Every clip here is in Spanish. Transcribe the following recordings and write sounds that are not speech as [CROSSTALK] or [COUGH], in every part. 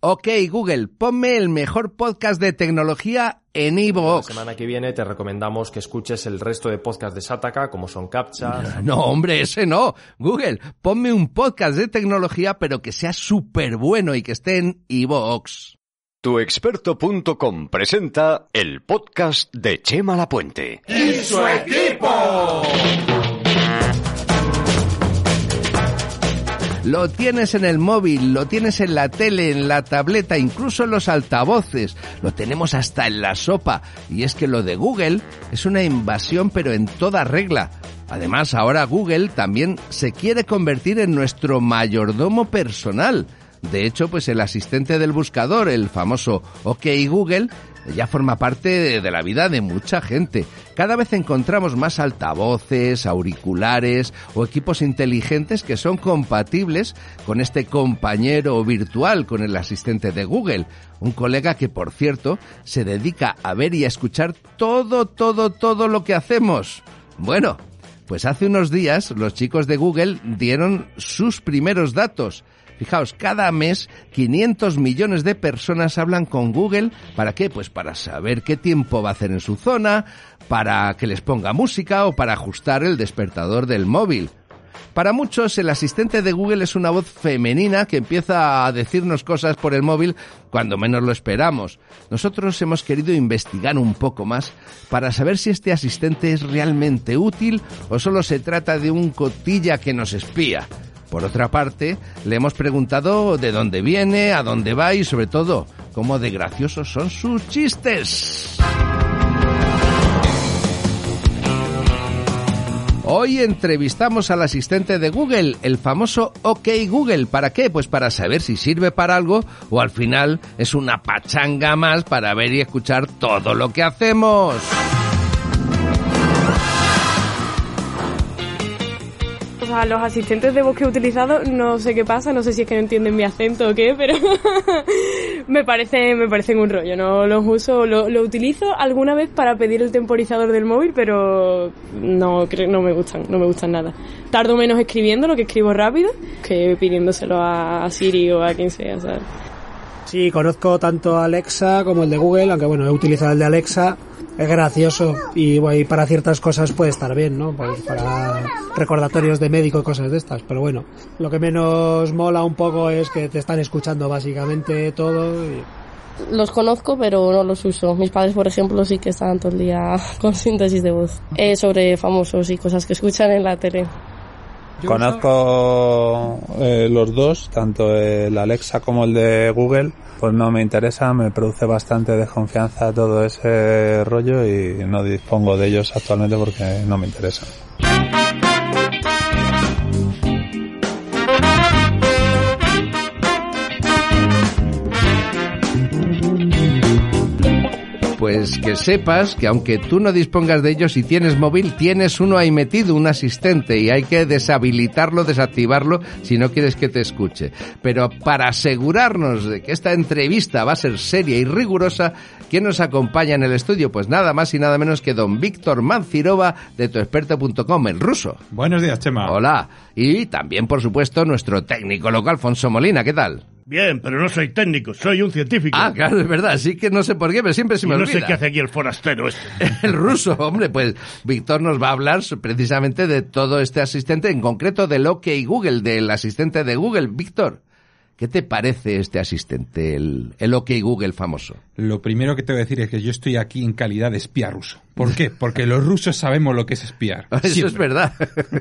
Ok, Google, ponme el mejor podcast de tecnología en La iVoox. semana que viene te recomendamos que escuches el resto de podcasts de Sataka, como son Captcha. [LAUGHS] No, hombre, ese no. Google, ponme un podcast de tecnología, pero que sea súper bueno y que esté en iVoox. Tuexperto.com presenta el podcast de Chema Lapuente. Lo tienes en el móvil, lo tienes en la tele, en la tableta, incluso en los altavoces. Lo tenemos hasta en la sopa. Y es que lo de Google es una invasión pero en toda regla. Además, ahora Google también se quiere convertir en nuestro mayordomo personal. De hecho, pues el asistente del buscador, el famoso OK Google, ya forma parte de, la vida de mucha gente. Cada vez encontramos más altavoces, auriculares o equipos inteligentes que son compatibles con este compañero virtual, con el asistente de Google. Un colega que, por cierto, se dedica a ver y a escuchar todo, todo, todo lo que hacemos. Bueno, pues hace unos días los chicos de Google dieron sus primeros datos. Fijaos, cada mes 500 millones de personas hablan con Google. ¿Para qué? Pues para saber qué tiempo va a hacer en su zona, para que les ponga música o para ajustar el despertador del móvil. Para muchos, el asistente de Google es una voz femenina que empieza a decirnos cosas por el móvil cuando menos lo esperamos. Nosotros hemos querido investigar un poco más para saber si este asistente es realmente útil o solo se trata de un cotilla que nos espía. Por otra parte, le hemos preguntado de dónde viene, a dónde va y sobre todo, cómo de graciosos son sus chistes. Hoy entrevistamos al asistente de Google, el famoso OK Google. ¿Para qué? Pues para saber si sirve para algo o al final es una pachanga más para ver y escuchar todo lo que hacemos. Sea, los asistentes de voz que he utilizado, no sé qué pasa, no sé si es que no entienden mi acento o qué, pero [LAUGHS] me parece me parecen un rollo. No los uso, lo, utilizo alguna vez para pedir el temporizador del móvil, pero no no me gustan, no me gustan nada. Tardo menos escribiendo, lo que escribo rápido, que pidiéndoselo a Siri o a quien sea, ¿sabes? Sí, conozco tanto Alexa como el de Google, aunque bueno, he utilizado el de Alexa. Es gracioso y, bueno, y para ciertas cosas puede estar bien, ¿no? Pues para recordatorios de médico y cosas de estas. Pero bueno, lo que menos mola un poco es que te están escuchando básicamente todo. Y... Los conozco, pero no los uso. Mis padres, por ejemplo, sí que están todo el día [LAUGHS] con síntesis de voz. Eh, sobre famosos y cosas que escuchan en la tele. Conozco eh, los dos, tanto el Alexa como el de Google, pues no me interesa, me produce bastante desconfianza todo ese rollo y no dispongo de ellos actualmente porque no me interesan. Pues que sepas que aunque tú no dispongas de ellos y tienes móvil, tienes uno ahí metido, un asistente, y hay que deshabilitarlo, desactivarlo si no quieres que te escuche. Pero para asegurarnos de que esta entrevista va a ser seria y rigurosa, ¿quién nos acompaña en el estudio? Pues nada más y nada menos que don Víctor Mancirova de tuexperto.com en ruso. Buenos días, Chema. Hola. Y también, por supuesto, nuestro técnico local, Alfonso Molina. ¿Qué tal? Bien, pero no soy técnico, soy un científico. Ah, claro, es verdad. Sí que no sé por qué, pero siempre se Y me no olvida. sé qué hace aquí el forastero este. [LAUGHS] El ruso, hombre, pues Víctor nos va a hablar precisamente de todo este asistente, en concreto del OK Google, del asistente de Google. Víctor, ¿qué te parece este asistente, el, el OK Google famoso? Lo primero que te voy a decir es que yo estoy aquí en calidad de espía ruso. ¿Por qué? Porque los rusos sabemos lo que es espiar. [LAUGHS] Eso es verdad.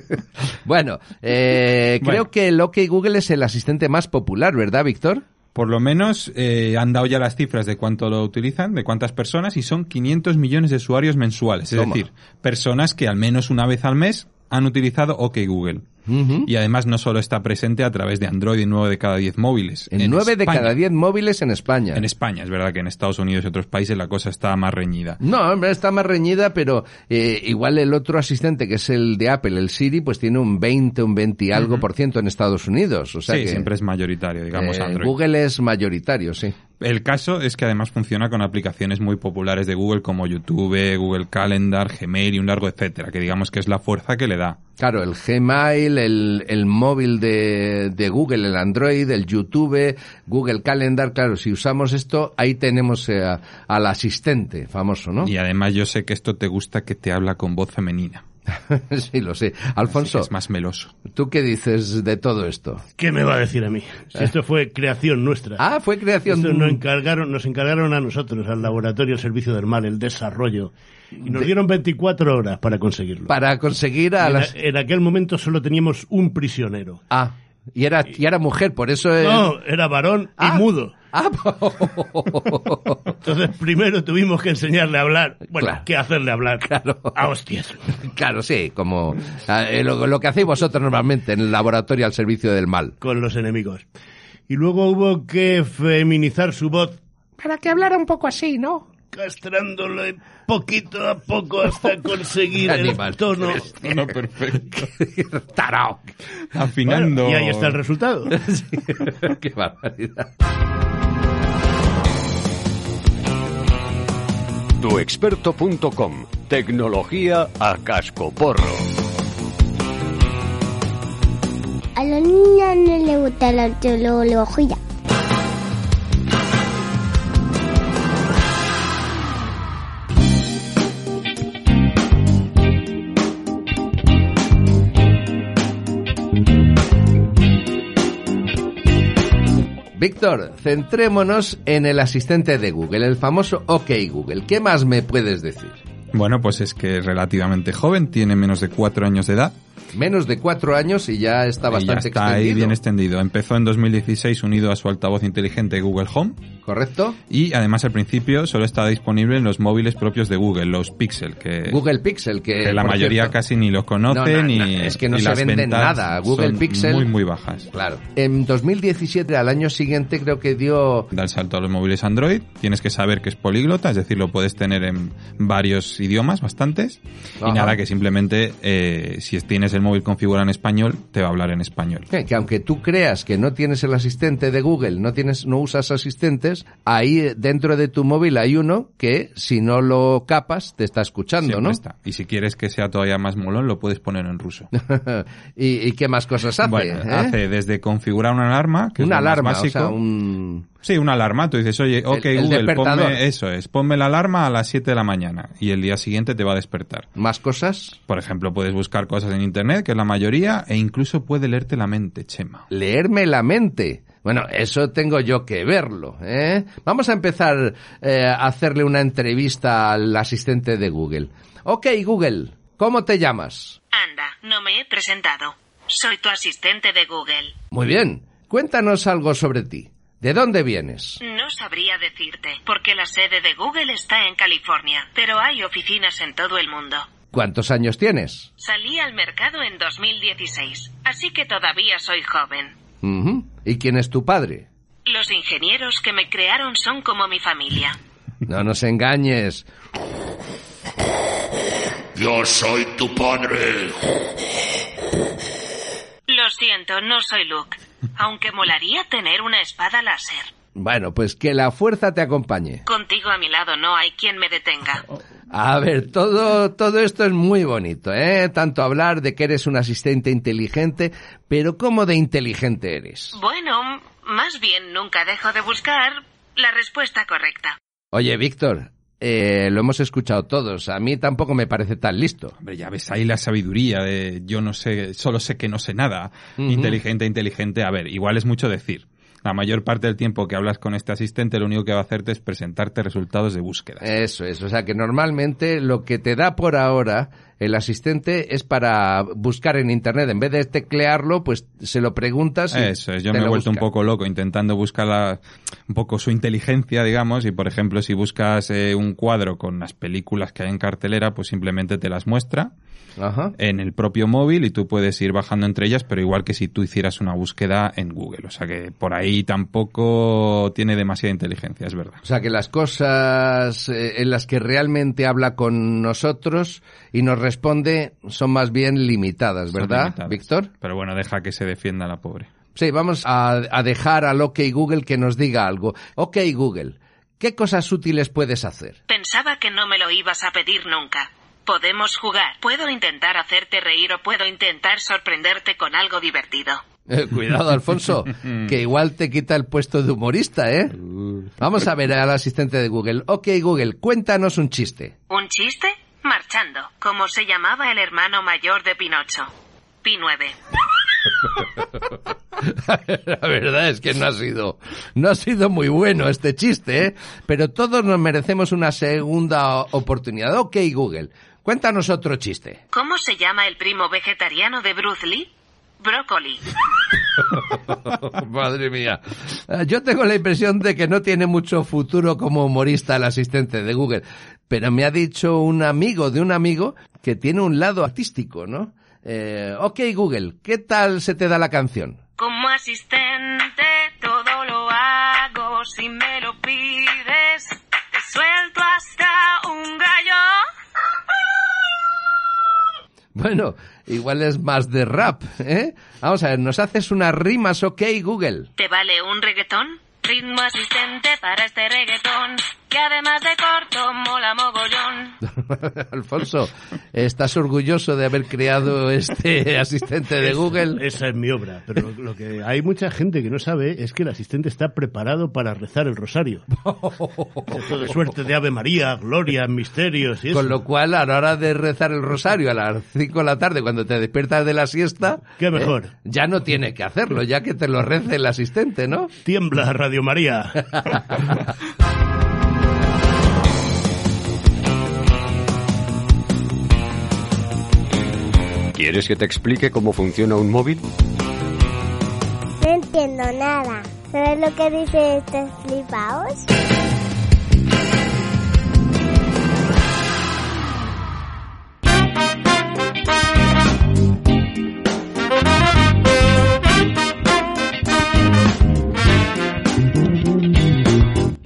[LAUGHS] bueno, eh, creo que el OK Google es el asistente más popular, ¿verdad, Víctor? Por lo menos eh, han dado ya las cifras de cuánto lo utilizan, de cuántas personas, y son 500 millones de usuarios mensuales. Es Toma. decir, personas que al menos una vez al mes han utilizado OK Google. Y además no solo está presente a través de Android en 9 de cada 10 móviles. En 9 de España. cada 10 móviles en España. En España, es verdad que en Estados Unidos y otros países la cosa está más reñida. No, hombre, está más reñida, pero eh, igual el otro asistente, que es el de Apple, el Siri, pues tiene un 20, un 20 y algo por ciento en Estados Unidos. O sea sí, que, siempre es mayoritario, digamos, eh, Android. Google es mayoritario, sí. El caso es que además funciona con aplicaciones muy populares de Google como YouTube, Google Calendar, Gmail y un largo etcétera, que digamos que es la fuerza que le da. Claro, el Gmail, el, el móvil de, de Google, el Android, el YouTube, Google Calendar, claro, si usamos esto, ahí tenemos eh, a- al asistente famoso, ¿no? Y además yo sé que esto te gusta que te habla con voz femenina. [LAUGHS] sí, lo sé. Alfonso, es más meloso. ¿tú qué dices de todo esto? ¿Qué me va a decir a mí? Si esto fue creación nuestra. Ah, fue creación Esto nos encargaron, nos encargaron a nosotros, al laboratorio, al servicio del mal, el desarrollo. Y nos dieron 24 horas para conseguirlo. para conseguir a en, las... en aquel momento solo teníamos un prisionero. Ah, y era, y era mujer, por eso... es- No, era varón Ah. y mudo. Ah, Entonces primero tuvimos que enseñarle a hablar. Bueno, Claro. ¿qué hacerle hablar? Claro. A hostias. claro, sí, como eh, lo, lo que hacéis vosotros normalmente en el laboratorio al servicio del mal. Con los enemigos. Y luego hubo que feminizar su voz, Para que hablara un poco así, ¿no? castrándole poquito a poco hasta conseguir el tono. No, perfecto. [LAUGHS] Tarao. Afinando. Bueno, y ahí está el resultado. [LAUGHS] [LAUGHS] Qué barbaridad. Tuexperto.com. Tecnología a cascoporro. A los niños no les gusta la teología. Víctor, centrémonos en el asistente de Google, el famoso OK Google. ¿Qué más me puedes decir? Bueno, pues es que es relativamente joven, tiene menos de cuatro años de edad. Menos de cuatro años y ya está y ya bastante está ahí bien extendido. Empezó en 2016 unido a su altavoz inteligente Google Home ¿Correcto? y además al principio solo estaba disponible en los móviles propios de Google, los Pixel, que, Google Pixel, que, que la mayoría cierto- casi ni los conoce No, no, ni no, es que no se venden nada. Google son Pixel- muy muy bajas. Claro. En 2017, al año siguiente, creo que dio... Da el salto a los móviles Android, tienes que saber que es políglota, es decir, lo puedes tener en varios idiomas, bastantes, Ajá. y nada, que simplemente eh, si tienes el móvil configurado en español, te va a hablar en español. Que, que aunque tú creas que no tienes el asistente de Google, no tienes, no usas asistentes, ahí eh, dentro de tu móvil hay uno que si no lo capas te está escuchando, Siempre ¿no? está. Y si quieres que sea todavía más molón, lo puedes poner en ruso. [LAUGHS] ¿Y, y qué más cosas hace? Bueno, eh? hace desde configurar una alarma, que es más alarma, o básico. sea, un... Sí, una alarma. Tú dices, oye, ok, el Google, ponme, eso es, ponme la alarma a las 7 de la mañana y el día siguiente te va a despertar. ¿Más cosas? Por ejemplo, puedes buscar cosas en internet, que es la mayoría, e incluso puede leerte la mente, Chema. Leerme la mente. Bueno, eso tengo yo que verlo, ¿eh? Vamos a empezar eh, a hacerle una entrevista al asistente de Google. Ok, Google, ¿cómo te llamas? Anda, no me he presentado. Soy tu asistente de Google. Muy bien, cuéntanos algo sobre ti. ¿De dónde vienes? No sabría decirte, porque la sede de Google está en California, pero hay oficinas en todo el mundo. ¿Cuántos años tienes? Salí al mercado en 2016, así que todavía soy joven. ¿Y quién es tu padre? Los ingenieros que me crearon son como mi familia. No nos engañes. Yo soy tu padre. Lo siento, no soy Luke, aunque molaría tener una espada láser. Bueno, pues que la fuerza te acompañe. Contigo a mi lado no hay quien me detenga. A ver, todo, todo esto es muy bonito, ¿eh? Tanto hablar de que eres un asistente inteligente, pero ¿cómo de inteligente eres? Bueno, más bien nunca dejo de buscar la respuesta correcta. Oye, Víctor, eh, lo hemos escuchado todos. A mí tampoco me parece tan listo. Hombre, ya ves ahí la sabiduría de yo no sé, solo sé que no sé nada. Inteligente, inteligente. A ver, igual es mucho decir. la mayor parte del tiempo que hablas con este asistente, lo único que va a hacerte es presentarte resultados de búsqueda. Eso es, o sea que normalmente lo que te da por ahora el asistente es para buscar en internet. En vez de teclearlo, pues se lo preguntas. Y Eso es, yo me he vuelto un poco loco intentando buscar la- un poco su inteligencia, digamos, y por ejemplo, si buscas eh, un cuadro con las películas que hay en cartelera, pues simplemente te las muestra Ajá. en el propio móvil y tú puedes ir bajando entre ellas, pero igual que si tú hicieras una búsqueda en Google. O sea que por ahí tampoco tiene demasiada inteligencia, es verdad. O sea que las cosas eh, en las que realmente habla con nosotros y nos responde son más bien limitadas, ¿verdad, limitadas. Víctor? Pero bueno, deja que se defienda la pobre. Sí, vamos a, a dejar al OK Google que nos diga algo. OK Google, ¿qué cosas útiles puedes hacer? Pensaba que no me lo ibas a pedir nunca. Podemos jugar. Puedo intentar hacerte reír o puedo intentar sorprenderte con algo divertido. Eh, cuidado, Alfonso, [LAUGHS] que igual te quita el puesto de humorista, ¿eh? Vamos a ver al asistente de Google. OK Google, cuéntanos un chiste. ¿Un chiste? Marchando. ¿Cómo se llamaba el hermano mayor de Pinocho? Pi9. [LAUGHS] La verdad es que no ha sido, no ha sido muy bueno este chiste, ¿eh? Pero todos nos merecemos una segunda oportunidad. OK Google, cuéntanos otro chiste. ¿Cómo se llama el primo vegetariano de Bruce Lee? Brócoli. [LAUGHS] Madre mía. Eh, Yo tengo la impresión de que no tiene mucho futuro como humorista el asistente de Google. Pero me ha dicho un amigo de un amigo que tiene un lado artístico, ¿no? Eh, ok, Google, ¿qué tal se te da la canción? Como asistente todo lo hago si me lo pides. Te suelto hasta un gallo. Bueno, igual es más de rap, ¿eh? Vamos a ver, ¿nos haces unas rimas, ok, Google? ¿Te vale un reggaetón? Ritmo asistente para este reggaetón, que además de corto mola mogollón. [LAUGHS] Alfonso, ¿estás orgulloso de haber creado este [LAUGHS] asistente de Es- Google? Esa es mi obra. Pero lo, lo que hay mucha gente que no sabe es que el asistente está preparado para rezar el rosario. [LAUGHS] Esto de suerte de Ave María, Gloria, misterios y eso. Con lo cual, a la hora de rezar el rosario a las 5 de la tarde, cuando te despiertas de la siesta, Qué mejor. eh, ya no tiene que hacerlo, ya que te lo rece el asistente, ¿no? Tiembla, Radio María. ¿Quieres que te explique cómo funciona un móvil? No entiendo nada. ¿Sabes lo que dice estos flipaos?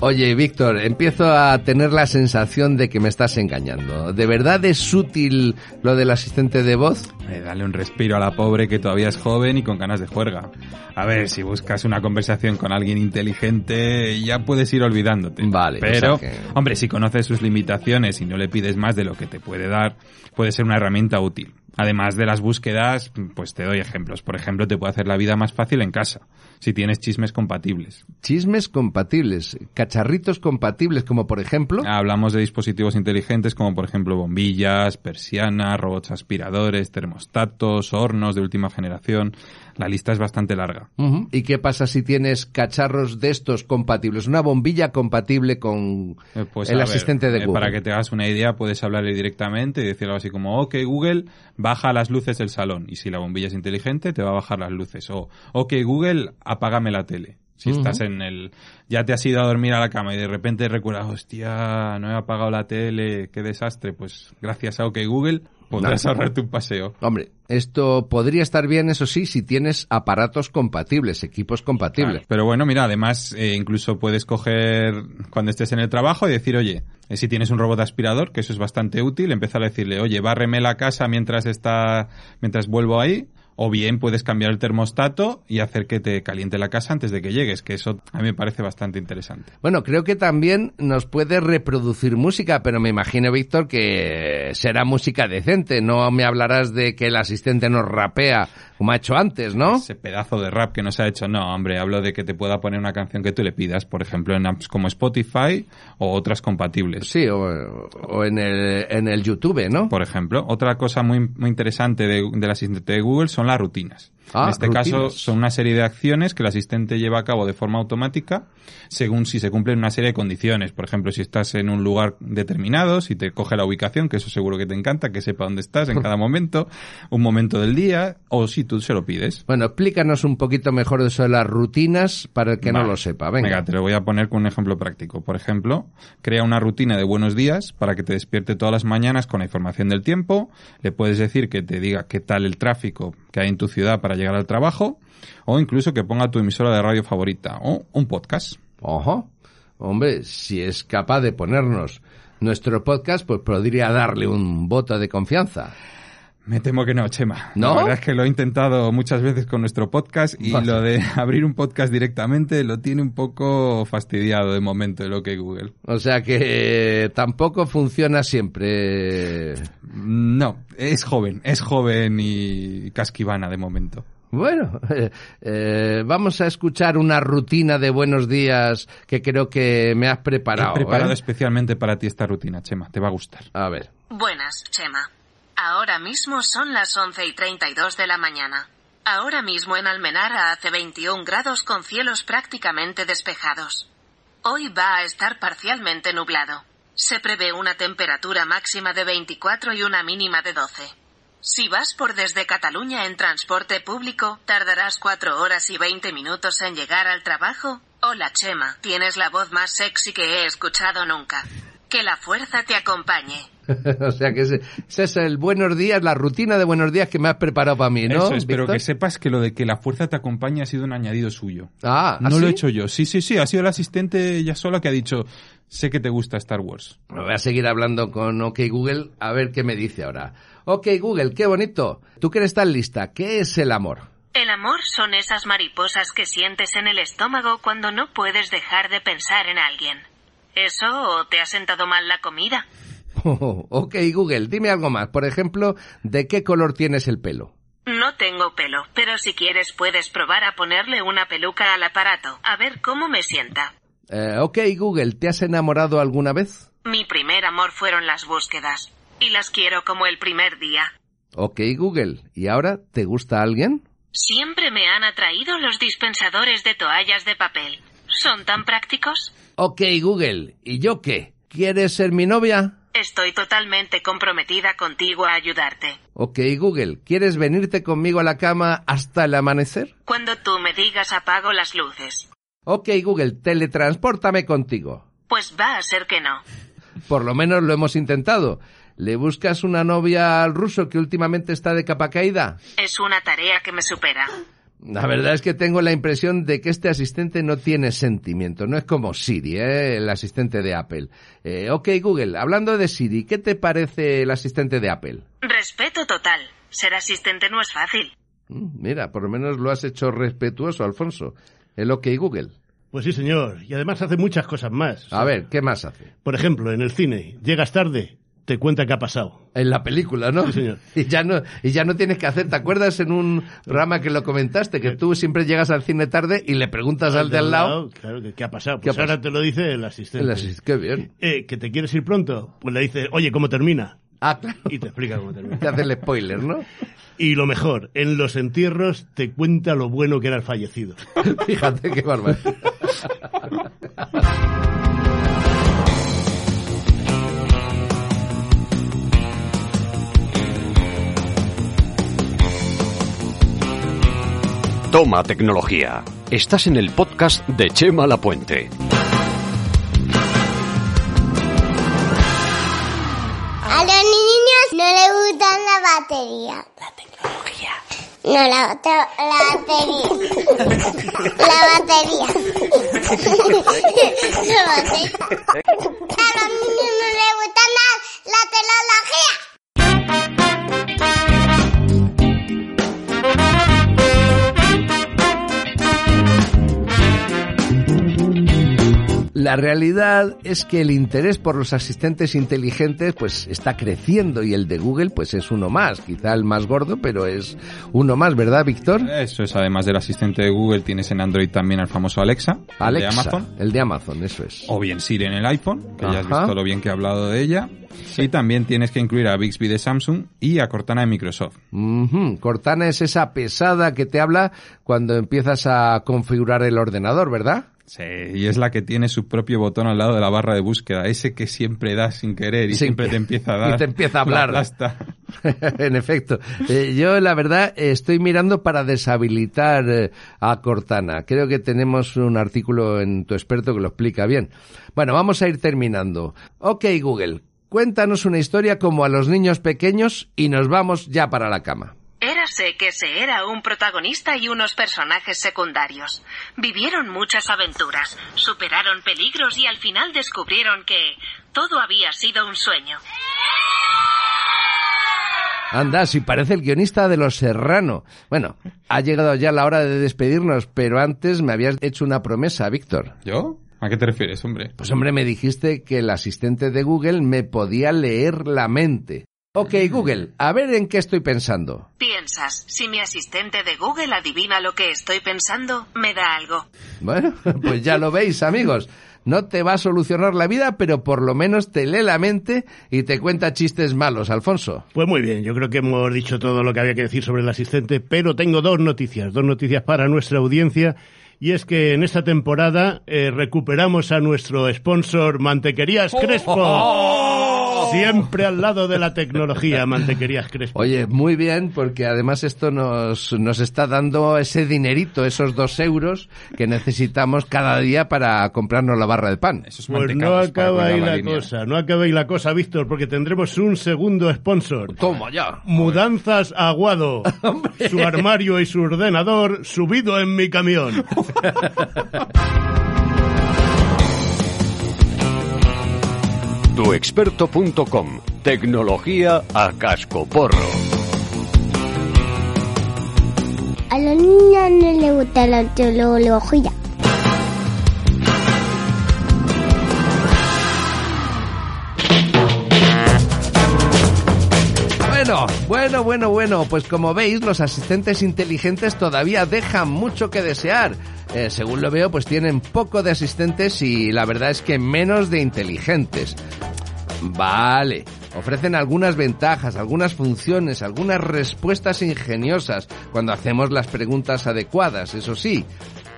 Oye, Víctor, empiezo a tener la sensación de que me estás engañando. ¿De verdad es útil lo del asistente de voz? Eh, dale un respiro a la pobre que todavía es joven y con ganas de juerga. A ver, si buscas una conversación con alguien inteligente, ya puedes ir olvidándote. Vale, o Pero, sea que- hombre, si conoces sus limitaciones y no le pides más de lo que te puede dar, puede ser una herramienta útil. Además de las búsquedas, pues te doy ejemplos. Por ejemplo, te puede hacer la vida más fácil en casa, si tienes chismes compatibles. Chismes compatibles, cacharritos compatibles, como por ejemplo... Hablamos de dispositivos inteligentes como por ejemplo bombillas, persianas, robots aspiradores, termostatos, hornos de última generación. La lista es bastante larga. ¿Y qué pasa si tienes cacharros de estos compatibles? Una bombilla compatible con Eh, pues, el ver, asistente de eh, Google. Para que te hagas una idea, puedes hablarle directamente y decir algo así como, ok Google, baja las luces del salón. Y si la bombilla es inteligente, te va a bajar las luces. O, ok Google, apágame la tele. Si estás en el... Ya te has ido a dormir a la cama y de repente recuerdas, hostia, no he apagado la tele, qué desastre. Pues gracias a OK Google podrás Nada. ahorrarte un paseo. Hombre, esto podría estar bien, eso sí, si tienes aparatos compatibles, equipos compatibles. Pero bueno, mira, además eh, incluso puedes coger cuando estés en el trabajo y decir, oye, eh, si tienes un robot aspirador, que eso es bastante útil, empezar a decirle, oye, bárreme la casa mientras está, mientras vuelvo ahí. O bien puedes cambiar el termostato y hacer que te caliente la casa antes de que llegues, que eso a mí me parece bastante interesante. Bueno, creo que también nos puede reproducir música, pero me imagino, Víctor, que será música decente. No me hablarás de que el asistente nos rapea como ha hecho antes, ¿no? Ese pedazo de rap que nos ha hecho, no, hombre, hablo de que te pueda poner una canción que tú le pidas, por ejemplo, en apps como Spotify o otras compatibles. Sí, o, o en, el, en el YouTube, ¿no? Por ejemplo, otra cosa muy, muy interesante de- del asistente de Google son las rutinas. Ah, en este rutinas. caso son una serie de acciones que el asistente lleva a cabo de forma automática según si se cumplen una serie de condiciones. Por ejemplo, si estás en un lugar determinado, si te coge la ubicación, que eso seguro que te encanta, que sepa dónde estás en [LAUGHS] cada momento, un momento del día, o si tú se lo pides. Bueno, explícanos un poquito mejor eso de las rutinas para el que no lo sepa. Venga. te lo voy a poner con un ejemplo práctico. Por ejemplo, crea una rutina de buenos días para que te despierte todas las mañanas con la información del tiempo. Le puedes decir que te diga qué tal el tráfico que hay en tu ciudad para llegar al trabajo. O incluso que ponga tu emisora de radio favorita o un podcast. Ojo. Hombre, si es capaz de ponernos nuestro podcast, pues podría darle un voto de confianza. Me temo que no, Chema. ¿No? La verdad es que lo he intentado muchas veces con nuestro podcast y lo de [LAUGHS] abrir un podcast directamente lo tiene un poco fastidiado de momento el OK Google. O sea que eh, tampoco funciona siempre. No, es joven, es joven y casquivana de momento. Bueno, eh, [LAUGHS] eh, vamos a escuchar una rutina de buenos días que creo que me has preparado. He preparado ¿eh? especialmente para ti esta rutina, Chema, te va a gustar. A ver. Buenas, Chema. Ahora mismo son las 11 y 32 de la mañana. Ahora mismo en Almenara hace 21 grados con cielos prácticamente despejados. Hoy va a estar parcialmente nublado. Se prevé una temperatura máxima de 24 y una mínima de 12. Si vas por desde Cataluña en transporte público, tardarás 4 horas y 20 minutos en llegar al trabajo. Hola Chema, tienes la voz más sexy que he escuchado nunca. Que la fuerza te acompañe. [LAUGHS] o sea que ese, ese es el buenos días, la rutina de buenos días que me has preparado para mí, ¿no? Eso es, pero que sepas que lo de que la fuerza te acompañe ha sido un añadido suyo. Ah, ¿ah, no lo he hecho yo. Sí, sí, sí, ha sido el asistente ella sola que ha dicho, sé que te gusta Star Wars. Voy a seguir hablando con OK Google a ver qué me dice ahora. OK Google, qué bonito. Tú que eres tan lista, ¿qué es el amor? El amor son esas mariposas que sientes en el estómago cuando no puedes dejar de pensar en alguien. ¿Eso o te ha sentado mal la comida? [LAUGHS] ok Google, dime algo más. Por ejemplo, ¿de qué color tienes el pelo? No tengo pelo, pero si quieres puedes probar a ponerle una peluca al aparato, a ver cómo me sienta. Eh, ok Google, ¿te has enamorado alguna vez? Mi primer amor fueron las búsquedas, y las quiero como el primer día. Ok Google, ¿y ahora te gusta alguien? Siempre me han atraído los dispensadores de toallas de papel. ¿Son tan prácticos? Ok Google, ¿y yo qué? ¿Quieres ser mi novia? Estoy totalmente comprometida contigo a ayudarte. Ok Google, ¿quieres venirte conmigo a la cama hasta el amanecer? Cuando tú me digas apago las luces. Ok Google, teletranspórtame contigo. Pues va a ser que no. Por lo menos lo hemos intentado. ¿Le buscas una novia al ruso que últimamente está de capa caída? Es una tarea que me supera. La verdad es que tengo la impresión de que este asistente no tiene sentimiento. No es como Siri, ¿eh? el asistente de Apple. Eh, ok, Google, hablando de Siri, ¿qué te parece el asistente de Apple? Respeto total. Ser asistente no es fácil. Mm, Mira, por lo menos lo has hecho respetuoso, Alfonso. El OK Google. Pues sí, señor. Y además hace muchas cosas más. A ver, ¿qué más hace? Por ejemplo, en el cine, llegas tarde, te cuenta qué ha pasado. En la película, ¿no? Sí, señor. [LAUGHS] Y ya no, y ya no tienes que hacer. ¿Te acuerdas en un programa que lo comentaste? Que tú siempre llegas al cine tarde y le preguntas al de al lado. Claro, ¿qué ha pasado? ¿Qué ha Pues ahora pasado? te lo dice el asistente. El asist- Qué bien. Eh, ¿Que te quieres ir pronto? Pues le dices, oye, ¿cómo termina? Ah, claro. Y te explica cómo termina. Te hace el spoiler, ¿no? [LAUGHS] Y lo mejor, en los entierros te cuenta lo bueno que era el fallecido. [LAUGHS] Fíjate qué barbaridad. Toma tecnología. Estás en el podcast de Chema Lapuente. A los niños no les gusta la batería. La tecnología. No, la, la batería. La batería. [LAUGHS] la batería. A los niños no les gusta nada la tecnología. La realidad es que el interés por los asistentes inteligentes pues está creciendo y el de Google pues es uno más, quizá el más gordo, pero es uno más, ¿verdad, Víctor? Eso es, además del asistente de Google, tienes en Android también al famoso Alexa, Alexa, el de Amazon. El de Amazon, eso es. O bien Siri en el iPhone, que ya has Ajá. visto lo bien que he hablado de ella. Y también tienes que incluir a Bixby de Samsung y a Cortana de Microsoft. Ujú, Cortana es esa pesada que te habla cuando empiezas a configurar el ordenador, ¿verdad? Sí, y es la que tiene su propio botón al lado de la barra de búsqueda, ese que siempre das sin querer y siempre te empieza a [LAUGHS] dar. y te empieza a la hablar. [LAUGHS] [LAUGHS] en efecto. Eh, yo, la verdad, estoy mirando para deshabilitar eh, a Cortana. Creo que tenemos un artículo en tu experto que lo explica bien. Bueno, vamos a ir terminando. Ok, Google, cuéntanos una historia como a los niños pequeños y nos vamos ya para la cama. Érase que se era un protagonista y unos personajes secundarios. Vivieron muchas aventuras, superaron peligros y al final descubrieron que todo había sido un sueño. Anda, si parece el guionista de Los Serrano. Bueno, ha llegado ya la hora de despedirnos, pero antes me habías hecho una promesa, Víctor. ¿Yo? ¿A qué te refieres, hombre? Pues hombre, me dijiste que el asistente de Google me podía leer la mente. Ok, Google, a ver en qué estoy pensando. Piensas, si mi asistente de Google adivina lo que estoy pensando, me da algo. Bueno, [LAUGHS] pues ya lo veis, amigos. No te va a solucionar la vida, pero por lo menos te lee la mente y te cuenta chistes malos, Alfonso. Pues muy bien, yo creo que hemos dicho todo lo que había que decir sobre el asistente, pero tengo dos noticias, dos noticias para nuestra audiencia. Y es que en esta temporada eh, recuperamos a nuestro sponsor Mantequerías Crespo. [LAUGHS] Siempre al lado de la tecnología, Mantequerías Crespo. Oye, muy bien, porque además esto nos, nos está dando ese dinerito, esos dos euros que necesitamos cada día para comprarnos la barra de pan. Pues no acaba ahí la cosa, no acaba ahí la cosa, Víctor, porque tendremos un segundo sponsor. Toma ya. Mudanzas Aguado. [LAUGHS] su armario y su ordenador subido en mi camión. [LAUGHS] Tuexperto.com. Tecnología a cascoporro. A los niños no les gusta la teología. Bueno, bueno, bueno, pues como veis, los asistentes inteligentes todavía dejan mucho que desear. Eh, según lo veo, pues tienen poco de asistentes y la verdad es que menos de inteligentes. Vale, ofrecen algunas ventajas, algunas funciones, algunas respuestas ingeniosas cuando hacemos las preguntas adecuadas, eso sí.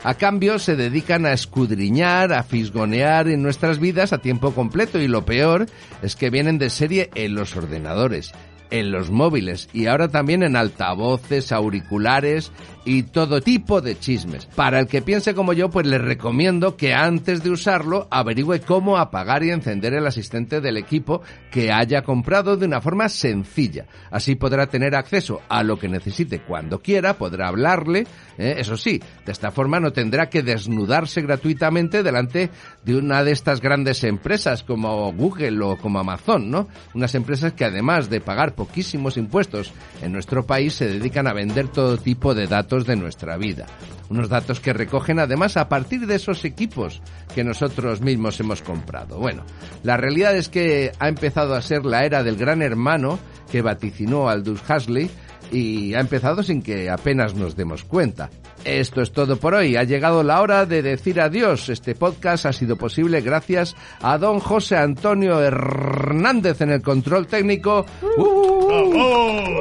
A cambio, se dedican a escudriñar, a fisgonear en nuestras vidas a tiempo completo y lo peor es que vienen de serie en los ordenadores, en los móviles y ahora también en altavoces, auriculares y todo tipo de chismes. Para el que piense como yo, pues le recomiendo que antes de usarlo averigüe cómo apagar y encender el asistente del equipo que haya comprado de una forma sencilla. Así podrá tener acceso a lo que necesite cuando quiera, podrá hablarle, ¿eh? eso sí, de esta forma no tendrá que desnudarse gratuitamente delante de una de estas grandes empresas como Google o como Amazon, ¿no? Unas empresas que además de pagar poquísimos impuestos en nuestro país se dedican a vender todo tipo de datos de nuestra vida. Unos datos que recogen además a partir de esos equipos que nosotros mismos hemos comprado. Bueno, la realidad es que ha empezado a ser la era del gran hermano que vaticinó Aldous Huxley y ha empezado sin que apenas nos demos cuenta. Esto es todo por hoy. Ha llegado la hora de decir adiós. Este podcast ha sido posible gracias a don José Antonio Hernández en el control técnico.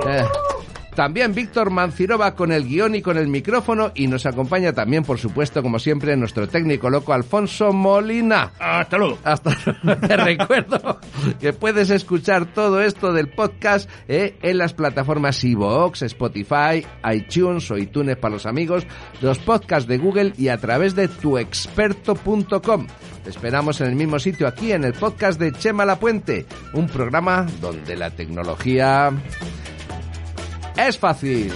Eh, también Víctor Mancirova con el guion y con el micrófono y nos acompaña también, por supuesto, como siempre, nuestro técnico loco Alfonso Molina. Hasta luego. Hasta [LAUGHS] Te recuerdo que puedes escuchar todo esto del podcast eh, en las plataformas iVoox, Spotify, iTunes o iTunes para los amigos, los podcasts de Google y a través de tuexperto.com. Te esperamos en el mismo sitio aquí en el podcast de Chema La Puente, un programa donde la tecnología es fácil.